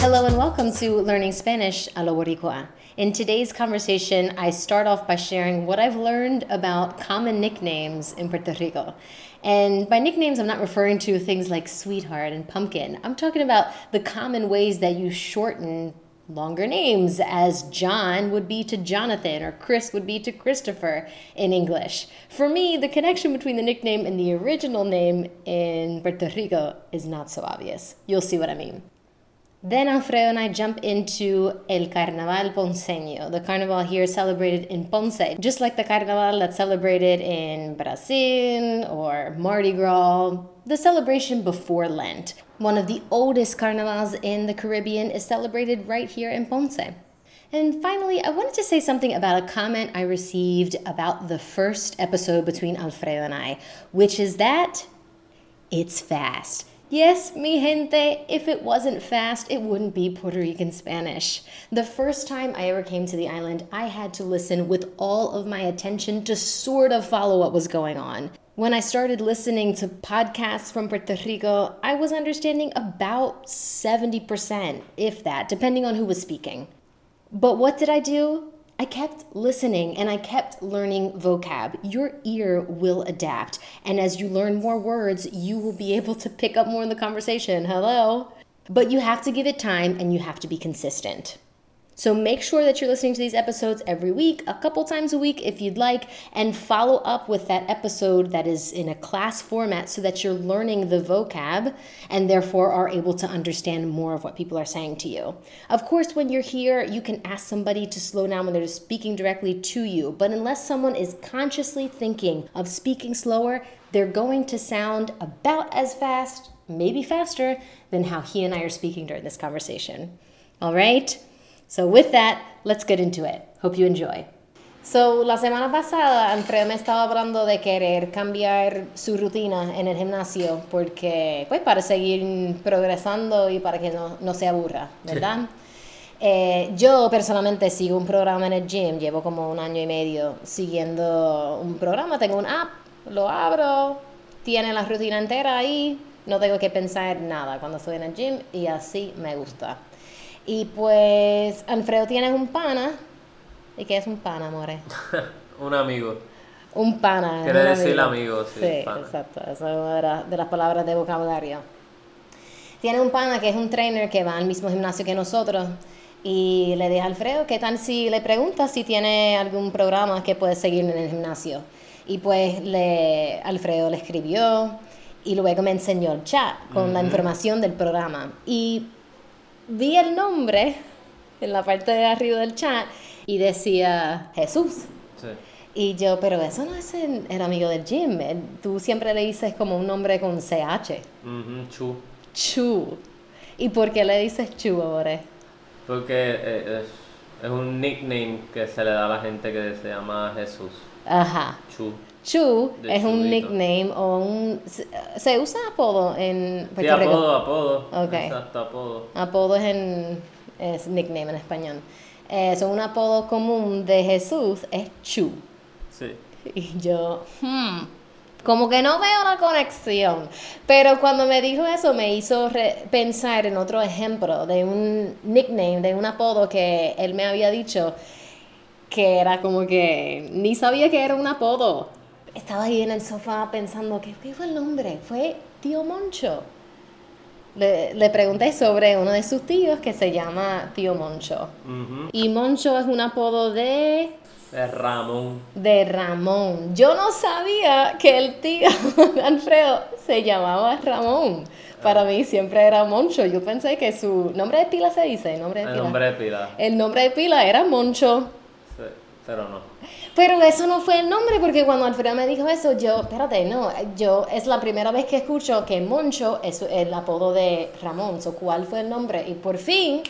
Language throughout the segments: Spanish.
Hello and welcome to Learning Spanish a lo Boricua. In today's conversation, I start off by sharing what I've learned about common nicknames in Puerto Rico. And by nicknames, I'm not referring to things like sweetheart and pumpkin. I'm talking about the common ways that you shorten longer names, as John would be to Jonathan or Chris would be to Christopher in English. For me, the connection between the nickname and the original name in Puerto Rico is not so obvious. You'll see what I mean. Then Alfredo and I jump into El Carnaval Ponceño. The carnival here celebrated in Ponce, just like the carnaval that's celebrated in Brazil or Mardi Gras, the celebration before Lent. One of the oldest carnivals in the Caribbean is celebrated right here in Ponce. And finally, I wanted to say something about a comment I received about the first episode between Alfredo and I, which is that it's fast. Yes, mi gente, if it wasn't fast, it wouldn't be Puerto Rican Spanish. The first time I ever came to the island, I had to listen with all of my attention to sort of follow what was going on. When I started listening to podcasts from Puerto Rico, I was understanding about 70%, if that, depending on who was speaking. But what did I do? I kept listening and I kept learning vocab. Your ear will adapt. And as you learn more words, you will be able to pick up more in the conversation. Hello? But you have to give it time and you have to be consistent. So make sure that you're listening to these episodes every week, a couple times a week if you'd like, and follow up with that episode that is in a class format so that you're learning the vocab and therefore are able to understand more of what people are saying to you. Of course, when you're here, you can ask somebody to slow down when they're speaking directly to you, but unless someone is consciously thinking of speaking slower, they're going to sound about as fast, maybe faster, than how he and I are speaking during this conversation. All right? So with that, let's get into it. Hope you enjoy. So, la semana pasada, Alfredo me estaba hablando de querer cambiar su rutina en el gimnasio porque, pues, para seguir progresando y para que no, no se aburra, ¿verdad? Eh, yo personalmente sigo un programa en el gym, llevo como un año y medio siguiendo un programa, tengo un app, lo abro, tiene la rutina entera ahí, no tengo que pensar nada cuando estoy en el gym y así me gusta. Y pues Alfredo tiene un pana. ¿Y qué es un pana, more? un amigo. Un pana. Quiere un decir amigo, sí. Sí, pana. exacto. Esa es una de, las- de las palabras de vocabulario. Tiene un pana que es un trainer que va al mismo gimnasio que nosotros. Y le dije a Alfredo, ¿qué tal si le preguntas si tiene algún programa que puede seguir en el gimnasio? Y pues le, Alfredo le escribió y luego me enseñó el chat con la información del programa. Y vi el nombre en la parte de arriba del chat y decía Jesús. Sí. Y yo, pero eso no es el, el amigo del gym. eh, Tú siempre le dices como un nombre con CH. Chu. Chu. ¿Y por qué le dices Chu ahora? Porque eh, es, es un nickname que se le da a la gente que se llama Jesús. Ajá. Chu. Chu es un nickname o un... Se, usa apodo en Sí, Puerto Rico. apodo, apodo. Ok. Exacto, apodo. Apodo es, en, es nickname en español. Eh, so, un apodo común de Jesús es Chu. Sí. Y yo, hmm, como que no veo la conexión. Pero cuando me dijo eso me hizo re- pensar en otro ejemplo de un nickname, de un apodo que él me había dicho que era como que ni sabía que era un apodo. Estaba ahí en el sofá pensando, ¿qué, qué fue el nombre? Fue Tío Moncho. Le, le pregunté sobre uno de sus tíos que se llama Tío Moncho. Ujú. Y Moncho es un apodo de Es Ramón. de Ramón. Yo no sabía que el tío de Alfredo se llamaba Ramón. Para mí siempre era Moncho. Yo pensé que su nombre de pila se dice, nombre de El pila. nombre de pila. El nombre de pila era Moncho. Sí, pero no. Pero eso no fue el nombre porque cuando Alfredo me dijo eso, yo, espérate, no, yo es la primera vez que escucho que Moncho es el apodo de Ramón. So, ¿Cuál fue el nombre? Y por fin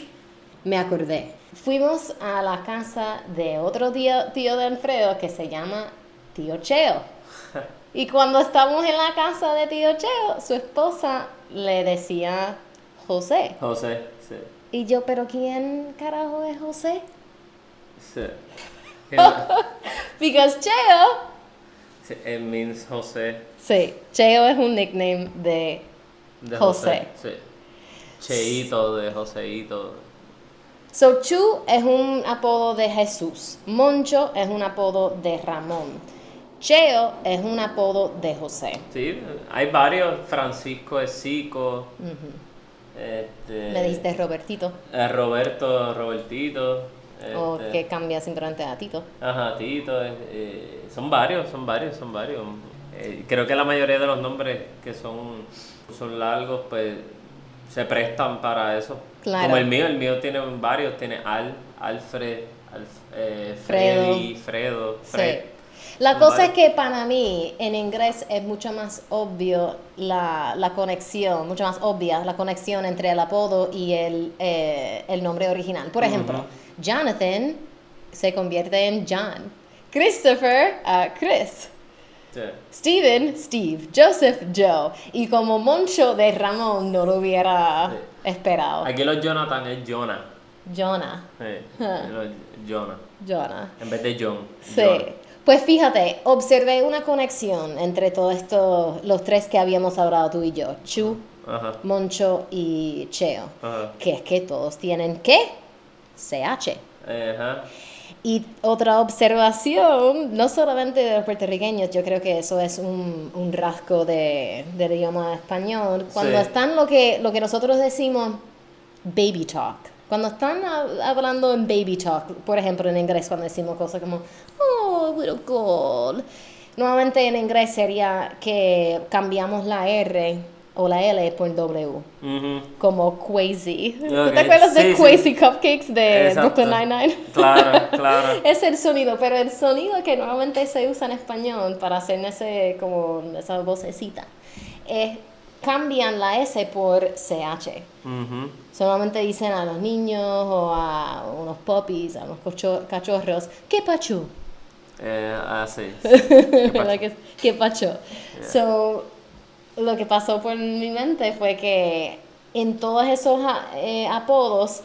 me acordé. Fuimos a la casa de otro tío, tío de Alfredo que se llama Tío Cheo. Y cuando estábamos en la casa de Tío Cheo, su esposa le decía José. José, sí. Y yo, pero ¿quién carajo es José? sí. Because Cheo. It means José. Sí, Cheo es un nickname de De José. Sí. Cheito, de Joseito. So, Chu es un apodo de Jesús. Moncho es un apodo de Ramón. Cheo es un apodo de José. Sí, hay varios. Francisco es Zico. este, Me dijiste Robertito. eh, Roberto, Robertito. O este, que cambia simplemente a Tito. Ajá, Tito. eh, eh, son varios, son varios, son varios. Eh, creo que la mayoría de los nombres que son, son largos, pues se prestan para eso. Claro. Como el mío, el mío tiene varios. Tiene Al, Alfred, Alf- eh. Freddy, Fredo, Fred. Sí. La cosa es que para mí en inglés es mucho más obvio la, la conexión, mucho más obvia la conexión entre el apodo y el, eh, el nombre original. Por ejemplo, Jonathan se convierte en John. Christopher, a Chris. Sí. Steven, Steve. Joseph, Joe. Y como Moncho de Ramón no lo hubiera Sí. esperado. Aquí los Jonathan es Jonah. Jonah. Sí, Ah. Jonah. Jonah. En vez de John. Sí. Jonah. Pues fíjate, observé una conexión entre todos estos, los tres que habíamos hablado tú y yo, Chu, Ajá. Moncho y Cheo, Ajá. que es que todos tienen ¿qué? CH. Ajá. Y otra observación, no solamente de los puertorriqueños, yo creo que eso es un, un rasgo de, del idioma español. Cuando Sí. están lo que, lo que nosotros decimos baby talk, cuando están hab- hablando en baby talk, por ejemplo en inglés, cuando decimos cosas como, oh, little girl, nuevamente en inglés sería que cambiamos la R o la L por W Ujú. como Quasi. ¿Tú Ok, te acuerdas de sí, sí. Cupcakes de Exacto. Brooklyn Nine-Nine? Claro, claro. es el sonido, pero el sonido que normalmente se usa en español para hacer ese, como esa vocecita, es cambian la S por CH. Ujú. Solamente dicen a los niños o a unos puppies, a unos cachorros, ¿qué pacho? Eh, ah, sí. ¿Verdad que- ¿Qué pacho? So, lo que pasó por mi mente fue que en todos esos a- eh, apodos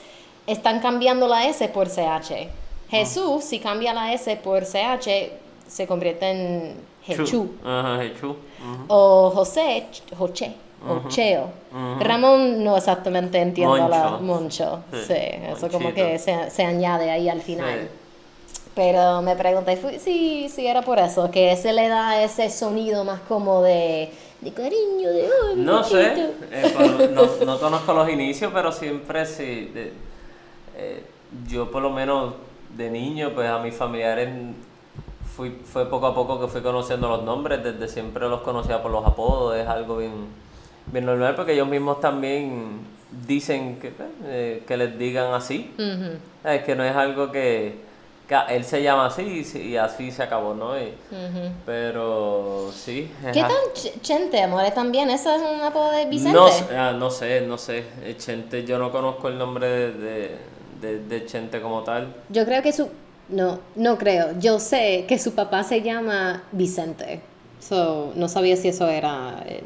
están cambiando la S por CH. Jesús, si cambia la S por CH, se convierte en Jechu. Ajá, Jechu. Ujú. O José, Ch- Joche, o Cheo. Ramón no exactamente entiendo la Moncho. Sí, Sí, eso como que se, se añade ahí al final. Sí. Pero me pregunté si, si era por eso, que se le da ese sonido más como de, de cariño, de... "Ay, mi No sé, chiquito". eh, por- no, no conozco los inicios, pero siempre sí. de- eh, yo por lo menos de niño, pues a mis familiares fui, fue poco a poco que fui conociendo los nombres, desde siempre los conocía por los apodos, es algo bien, bien normal porque ellos mismos también dicen que, eh, que les digan así. Es que no es algo que él se llama así y, sí- y así se acabó, ¿no? Y- pero sí. ¿Qué tan ch- chente, amores? También, ¿eso es un apodo de Vicente? No, sé- ah, no sé, no sé. Eh, Chente, yo no conozco el nombre de, de, de- de Chente como tal. Yo creo que su... No, no creo. Yo sé que su papá se llama Vicente. So, no sabía si eso era eh,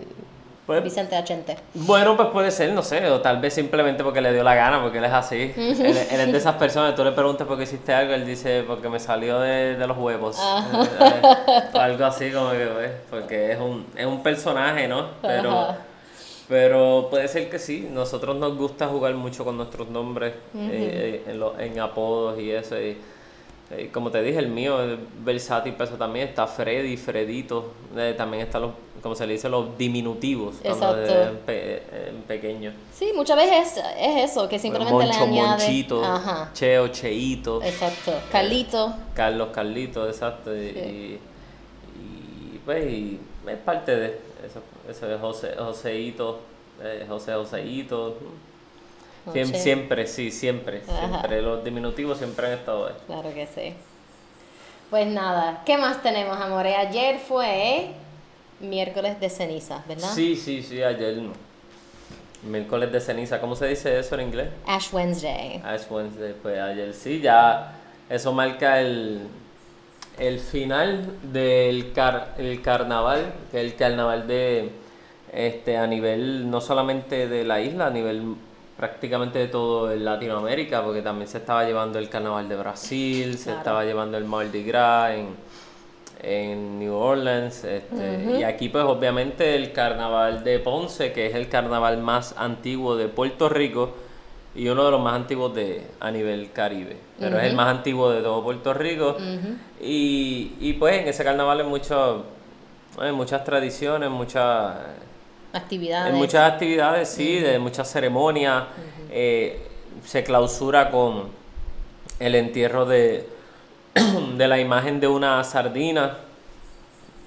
Pues, Vicente Achente. bueno, pues puede ser, no sé, o tal vez simplemente porque le dio la gana, porque él es así. él, él es de esas personas, tú le preguntas por qué hiciste algo, él dice porque me salió de, de los huevos. Ah. Eh, eh, o algo así como que, pues, porque es un, es un personaje, ¿no? Pero, Ajá. pero puede ser que sí, nosotros nos gusta jugar mucho con nuestros nombres eh, eh, en, lo- en apodos y eso. Y, eh, como te dije, el mío es versátil, pero eso también está Freddy, Fredito, eh, también están los, como se le dice, los diminutivos Exacto. es en, pe- pequeño. Sí, muchas veces es, es eso, que simplemente Moncho, le añade... Monchito, Ajá, Cheo, Cheito, exacto. Carlito. Carlos, Carlito, exacto. Y, y, y, pues y es parte de eso, eso es José, Joseito, eh, José Joseito. José. Siempre, sí, siempre, Ajá. siempre. Los diminutivos siempre han estado ahí. Claro que sí. Pues nada, ¿qué más tenemos, amores? Ayer fue miércoles de ceniza, ¿verdad? Sí, sí, sí, ayer. Miércoles de ceniza, ¿cómo se dice eso en inglés? Ash Wednesday. Ash Wednesday, pues ayer sí, ya eso marca el, el final del car- el carnaval, que es el carnaval de este, a nivel no solamente de la isla, a nivel prácticamente de todo en Latinoamérica, porque también se estaba llevando el carnaval de Brasil, se estaba llevando el Mardi Gras en, en New Orleans, este, y aquí pues obviamente el carnaval de Ponce, que es el carnaval más antiguo de Puerto Rico y uno de los más antiguos de a nivel Caribe, pero es el más antiguo de todo Puerto Rico. Y, y pues en ese carnaval hay mucho, hay muchas tradiciones, muchas Actividades. en muchas actividades, sí, de muchas ceremonias. eh, se clausura con el entierro de, de la imagen de una sardina.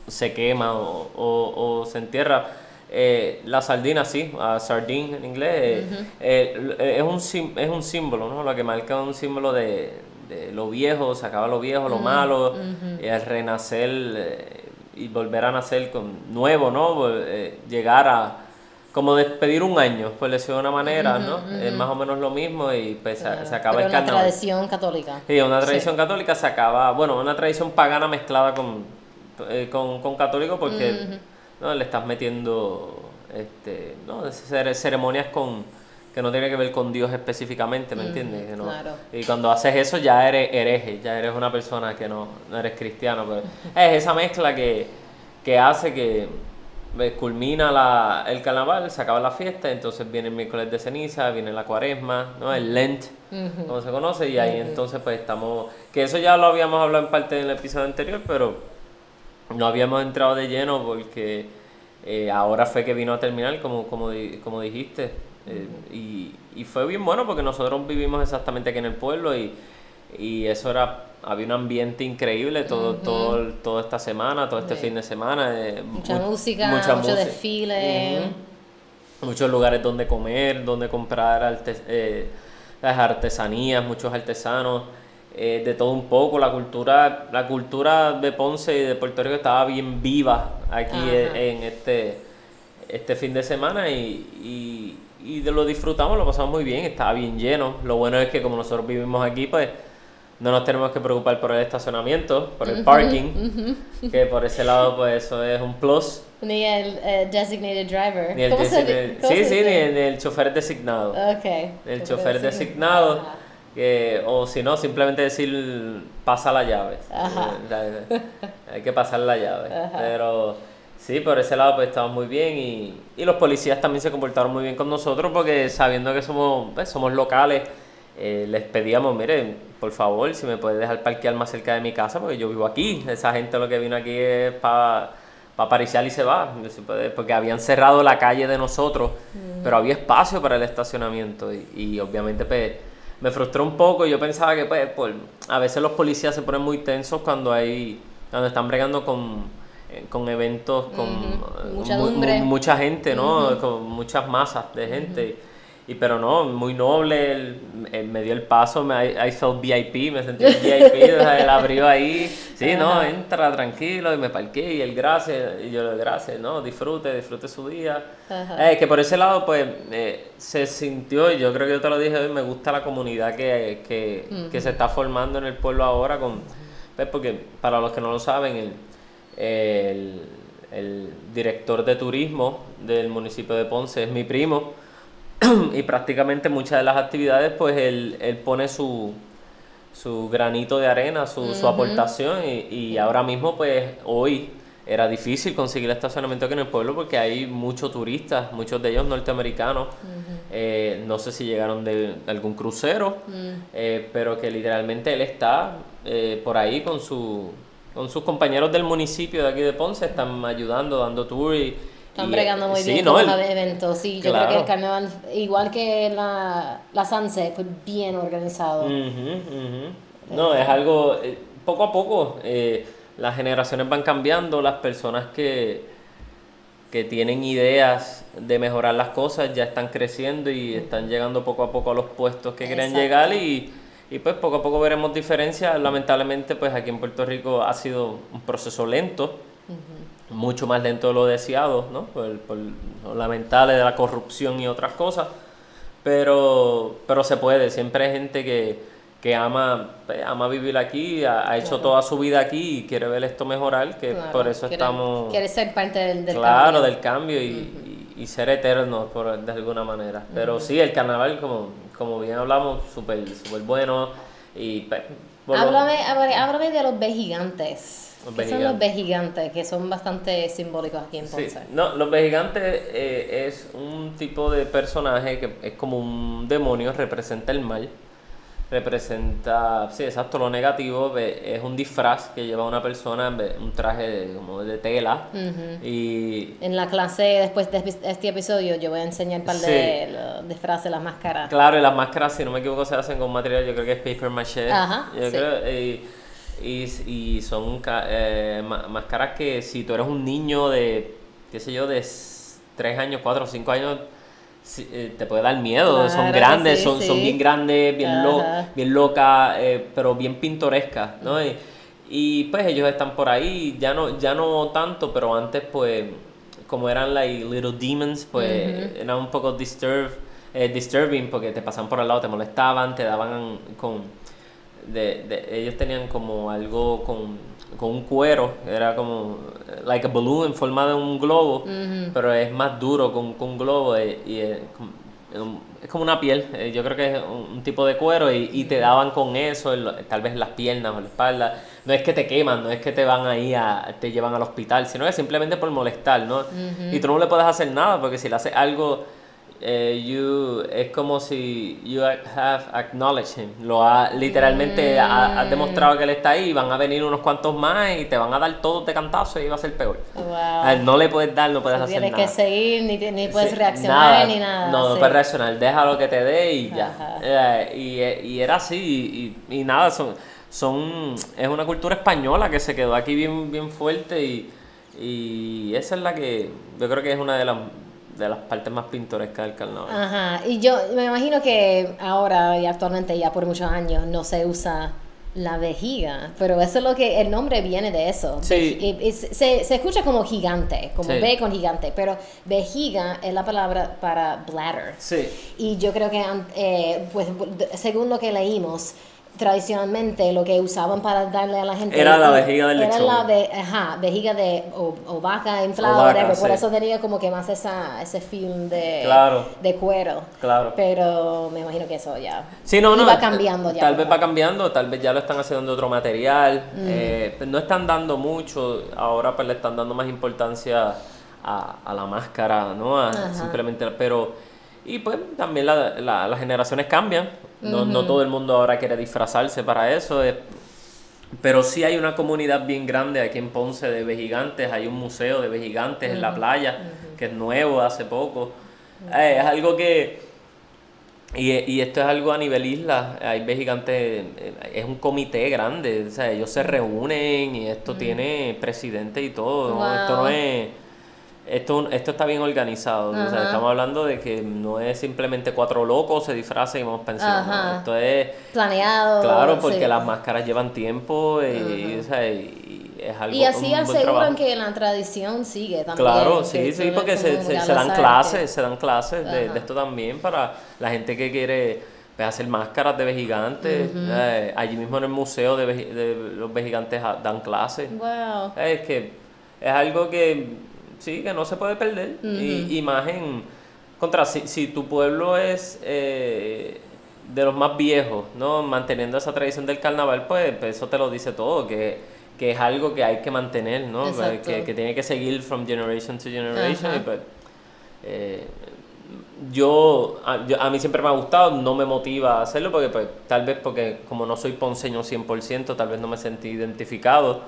Se quema o, o- o se entierra. Eh, la sardina, sí, a sardine en inglés, eh, eh, es, un, sim- es un símbolo, ¿no? Lo que marca un símbolo de, de lo viejo, se acaba lo viejo, lo malo, y el renacer y volver a nacer con nuevo, ¿no? Eh, llegar a como despedir un año, por decirlo de una manera, ¿no? Es más o menos lo mismo y pues se, se acaba Pero el una carnaval. tradición católica. Sí, una tradición católica se acaba, bueno, una tradición pagana mezclada con, eh, con, con católico porque ¿no? le estás metiendo este, ¿no? Cere- ceremonias con que no tiene que ver con Dios específicamente, ¿me entiendes? Que no- claro. Y cuando haces eso ya eres hereje, ya eres una persona que no, no eres cristiano. Pero es esa mezcla que, que hace que eh, culmina la, el carnaval, se acaba la fiesta, entonces viene el miércoles de ceniza, viene la cuaresma, ¿no? el Lent, como se conoce, y ahí entonces pues estamos, que eso ya lo habíamos hablado en parte del episodio anterior, pero no habíamos entrado de lleno porque eh, ahora fue que vino a terminar, como, como, como dijiste, eh, y, y fue bien bueno porque nosotros vivimos exactamente aquí en el pueblo y, y eso era, había un ambiente increíble todo, todo, toda esta semana, todo este fin de semana. eh, Mucha mu- música, mucho música. desfile. Muchos lugares donde comer, donde comprar eh, las artesanías, muchos artesanos, eh, de todo un poco. La cultura, la cultura de Ponce y de Puerto Rico estaba bien viva aquí en, en este, este fin de semana y, y, y de lo disfrutamos, lo pasamos muy bien, estaba bien lleno. Lo bueno es que como nosotros vivimos aquí, pues no nos tenemos que preocupar por el estacionamiento, por el parking, que por ese lado pues eso es un plus. Ni el eh, designated driver. Ni el ¿Cómo designated- cómo sí, sí, ni el, el chofer designado. Ok. El Chofer chofer design- designado, que, o si no, simplemente decir pasa la llave. Ajá. Eh, Hay que pasar la llave. Ajá. Pero sí, por ese lado pues estamos muy bien y, y los policías también se comportaron muy bien con nosotros porque sabiendo que somos, pues, somos locales, eh, les pedíamos, miren, por favor, si me puedes dejar parquear más cerca de mi casa porque yo vivo aquí. Esa gente lo que vino aquí es para para pariciar y se va, porque habían cerrado la calle de nosotros, pero había espacio para el estacionamiento y, y obviamente pues, me frustró un poco. Yo pensaba que pues, por- a veces los policías se ponen muy tensos cuando hay cuando están bregando con, con eventos con eh, mu- Muchedumbre. mu- mucha gente, ¿no? Con muchas masas de gente. Y pero no, muy noble, él, él me dio el paso, me, I, I felt VIP, me sentí VIP, o sea, él abrió ahí, sí, no, entra tranquilo y me parqué y él gracias, y yo le gracias, no, disfrute, disfrute su día. Eh, que por ese lado, pues, eh, se sintió, y yo creo que yo te lo dije hoy, me gusta la comunidad que, que, que se está formando en el pueblo ahora, con, pues, porque para los que no lo saben, el, el, el director de turismo del municipio de Ponce es mi primo, y prácticamente muchas de las actividades, pues, él, él pone su, su granito de arena, su, su aportación, y, y ahora mismo, pues, hoy era difícil conseguir estacionamiento aquí en el pueblo porque hay muchos turistas, muchos de ellos norteamericanos, eh, no sé si llegaron de algún crucero, eh, pero que literalmente él está eh, por ahí con su con sus compañeros del municipio de aquí de Ponce, están ayudando, dando tour y... Están bregando muy sí, bien no, con el- los eventos. Sí, yo creo que el carnaval, igual que la, la Sunset, fue bien organizado. Ujú. No, es algo, eh, poco a poco, eh, las generaciones van cambiando, las personas que, que tienen ideas de mejorar las cosas ya están creciendo y están llegando poco a poco a los puestos que quieren Exacto. llegar y, y pues poco a poco veremos diferencias. Lamentablemente pues aquí en Puerto Rico ha sido un proceso lento, mucho más lento de lo deseado, ¿no? Por, por lo lamentable de la corrupción y otras cosas. Pero, pero se puede, siempre hay gente que, que ama, pues, ama vivir aquí, ha, ha hecho toda su vida aquí y quiere ver esto mejorar, que Claro, por eso quiere- estamos... Quiere ser parte del, del claro, cambio. del cambio y, y- y ser eternos por, de alguna manera. Pero sí, el carnaval, como, como bien hablamos, súper super bueno. Y, pues, lo- Háblame, háblame, de los vejigantes. Los ¿Qué son los vejigantes. Que son bastante simbólicos aquí en Sí, Ponce. no, los vejigantes eh, es un tipo de personaje que es como un demonio, representa el mal, representa, sí, exacto, lo negativo, ve- es un disfraz que lleva una persona, ve- un traje de, como de tela y En la clase, después de este episodio, yo voy a enseñar un par de, de frases, las máscaras. Claro, y las máscaras, si no me equivoco, se hacen con material, yo creo que es paper maché. Ajá, Yo sí. creo, y, y, y son eh, máscaras que si tú eres un niño de, qué sé yo, de 3 años, 4 o 5 años, eh, te puede dar miedo. Claro son grandes, sí, son, son bien grandes, bien, lo- bien locas, eh, pero bien pintorescas, ¿no? Y, y, pues ellos están por ahí, ya no, ya no tanto, pero antes pues como eran like little demons, pues eran un poco disturb, eh, disturbing porque te pasaban por al lado, te molestaban, te daban con... De, de- ellos tenían como algo con, con un cuero, era como eh, like a balloon en forma de un globo, pero es más duro con, con un globo eh, y, es, como, es una piel, eh, yo creo que es un, tipo de cuero y, y te daban con eso, tal vez en las piernas o en la espalda. No es que te queman, no es que te van ahí a, te llevan al hospital, sino que simplemente por molestar, ¿no? Y tú no le puedes hacer nada porque si le haces algo eh, you, es como si you have acknowledged him. Lo ha, literalmente ha, has demostrado que él está ahí y van a venir unos cuantos más y te van a dar todos de cantazo y va a ser peor. Wow. A él no le puedes dar, no puedes No hacer tienes nada. que seguir, ni, ni puedes Sí, reaccionar, ni nada. No, no sí. puedes reaccionar, déjalo que te dé y ya. Eh, y, y era así, y, y nada, son, son, es una cultura española que se quedó aquí bien, bien fuerte y, y esa es la que yo creo que es una de las, de las partes más pintorescas del carnaval. Ajá, y yo me imagino que ahora y actualmente ya por muchos años no se usa la vejiga, pero eso es lo que el nombre viene de eso. Sí. Ve- y se, se escucha como gigante, como Sí. B con gigante, pero vejiga es la palabra para bladder. Sí. Y yo creo que, eh, pues, según lo que leímos, tradicionalmente lo que usaban para darle a la gente Era la vejiga del era lechón. la ve- ajá, vejiga de o, o vaca inflada, O vaca, whatever, por eso tenía como que más esa, ese film de, Claro. de cuero. Claro. Pero me imagino que eso ya Sí, no, no. eh, cambiando ya. Tal vez va cambiando, tal vez ya lo están haciendo de otro material. eh, no están dando mucho, ahora pues le están dando más importancia a, a la máscara, ¿no? A simplemente, pero. Y pues también la- la- las generaciones cambian. No, no todo el mundo ahora quiere disfrazarse para eso. eh, pero sí hay una comunidad bien grande aquí en Ponce de vejigantes. Hay un museo de vejigantes en la playa, que es nuevo hace poco. Eh, es algo que. Y, y esto es algo a nivel isla. Hay vejigantes. eh, Es un comité grande. O sea, ellos se reúnen y esto tiene presidente y todo. ¿no? Esto no es. Esto, esto está bien organizado. O sea, estamos hablando de que no es simplemente cuatro locos se disfrazan y vamos. Ajá. Esto es. Planeado. Claro, porque sí. las máscaras llevan tiempo y, o sea, y- es algo Y así aseguran que la tradición sigue también. Claro, sí, sí, porque se, se- dan clases, que- se dan clases de, esto también para la gente que quiere pues, hacer máscaras de vejigantes. Eh, allí mismo en el museo de, de los vejigantes dan clases. Wow. Es que es algo que sí, que no se puede perder. y, y más en contra, si, si tu pueblo es eh, de los más viejos, ¿no? Manteniendo esa tradición del carnaval, pues, pues eso te lo dice todo, que, que es algo que hay que mantener, ¿no? Exacto. Que, que tiene que seguir from generation to generation. Y pues, eh, yo a, yo- a mí siempre me ha gustado, no me motiva a hacerlo porque pues, tal vez porque como no soy ponceño 100%, tal vez no me sentí identificado,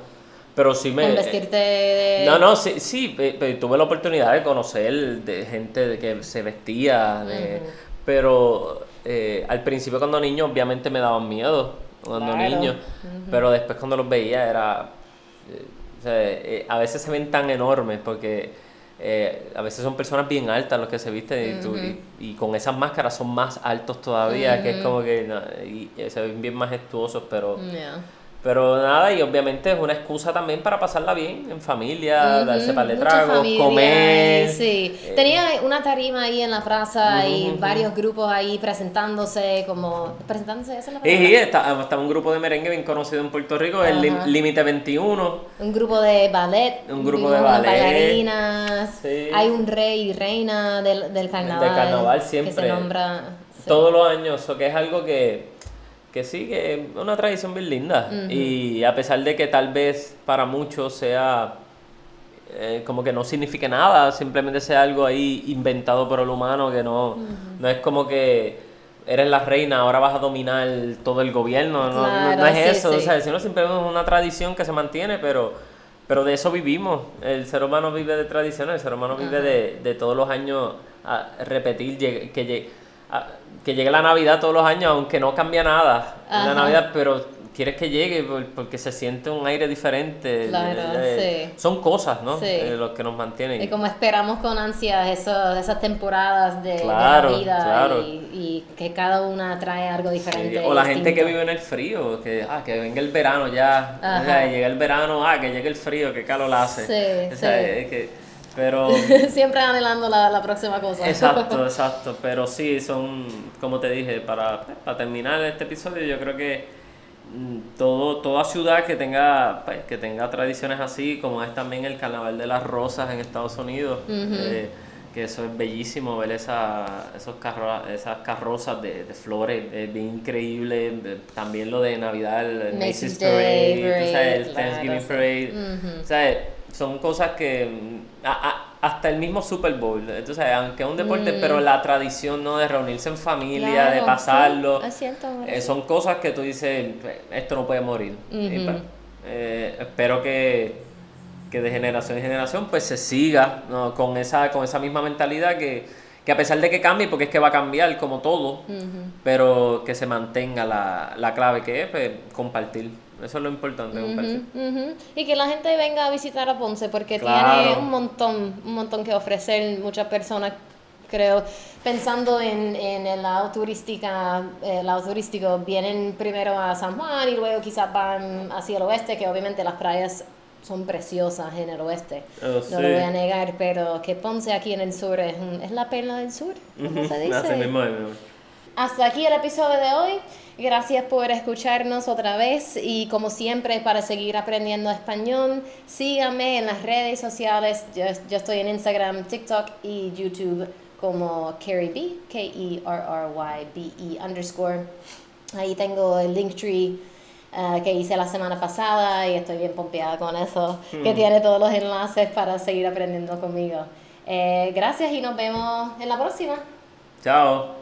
pero sí me... Vestirte de... No, no, sí, sí tuve la oportunidad de conocer de gente de que se vestía, de- pero eh, al principio cuando niño obviamente me daban miedo, cuando Claro. niño, pero después cuando los veía era, eh, o sea, eh, a veces se ven tan enormes porque eh, a veces son personas bien altas los que se visten y, tú- y- y con esas máscaras son más altos todavía, que es como que no, y, y se ven bien majestuosos, pero... Yeah. Pero nada, y obviamente es una excusa también para pasarla bien, en familia, darse para de Mucha trago, familia comer. Sí, eh, tenía una tarima ahí en la plaza y varios grupos ahí presentándose, como. ¿Presentándose? ¿Esa es la palabra? y está, está un grupo de merengue bien conocido en Puerto Rico, el. Límite 21. Un grupo de ballet. Un grupo de ballet. bailarinas. Sí. Hay un rey y reina del, del carnaval. Del carnaval Que siempre. se nombra. sí. Todos los años, eso que es algo que, que sí, que es una tradición bien linda. Y a pesar de que tal vez para muchos sea eh, como que no signifique nada, simplemente sea algo ahí inventado por el humano, que no, no es como que eres la reina, ahora vas a dominar todo el gobierno, no, no- no Claro, es sí, eso, sí. o sea, sino simplemente es una tradición que se mantiene, pero, pero de eso vivimos. El ser humano vive de tradiciones, el ser humano vive de, de todos los años a repetir, que, a- que llegue la Navidad todos los años, aunque no cambia nada en la Ajá. Navidad, pero quieres que llegue por- porque se siente un aire diferente. Claro, Eh, sí. Son cosas, ¿no? Sí. Eh, los que nos mantienen. Y como esperamos con ansia eso- esas temporadas de, de Claro, la vida claro. y, y que cada una trae algo Sí, diferente. O la gente que vive en el frío, que, ah, que venga el verano ya, Ajá. o sea, llega el verano, ah, que llegue el frío, que calor hace. Sí, O sea, sí. es que, pero, Siempre anhelando la, la próxima cosa. exacto, exacto, pero sí, son, como te dije, para, para terminar este episodio, yo creo que mm, todo, toda ciudad que tenga, pues, que tenga tradiciones así, como es también el Carnaval de las Rosas en Estados Unidos, eh, que eso es bellísimo, ver esa, esos carro, esas carrozas de, de flores, es bien increíble, eh, también lo de Navidad, el Macy's Macy's Day Parade, tú sabes, el Parade, Thanksgiving claro, sí. Parade, o sea, son cosas que mm, a- a- hasta el mismo Super Bowl, sabes, aunque es un deporte, pero la tradición no de reunirse en familia, de Mm. Pasarlo, sí, eh, son cosas que tú dices, esto no puede morir. Pues, eh, espero que, que de generación en generación pues se siga ¿no? con, esa, con esa misma mentalidad que, que a pesar de que cambie, porque es que va a cambiar como todo, pero que se mantenga la, la clave que es pues, compartir. Eso es lo importante, compartir. Ujú. Y que la gente venga a visitar a Ponce porque Claro. tiene un montón, un montón que ofrecer muchas personas, creo, pensando en, en el lado turística, el lado turístico, vienen primero a San Juan y luego quizás van hacia el oeste, que obviamente las playas son preciosas en el oeste, Oh, no lo sí. voy a negar, pero que Ponce aquí en el sur es, es la perla del sur, ¿cómo se dice? Así mismo es, mi amor. Hasta aquí el episodio de hoy. Gracias por escucharnos otra vez y como siempre para seguir aprendiendo español, síganme en las redes sociales. Yo, yo estoy en Instagram, TikTok y YouTube como Carrie B, K-E-R-R-Y-B-E underscore. Ahí tengo el Linktree eh, que hice la semana pasada y estoy bien pompeada con eso, que tiene todos los enlaces para seguir aprendiendo conmigo. Eh, gracias y nos vemos en la próxima. Chao.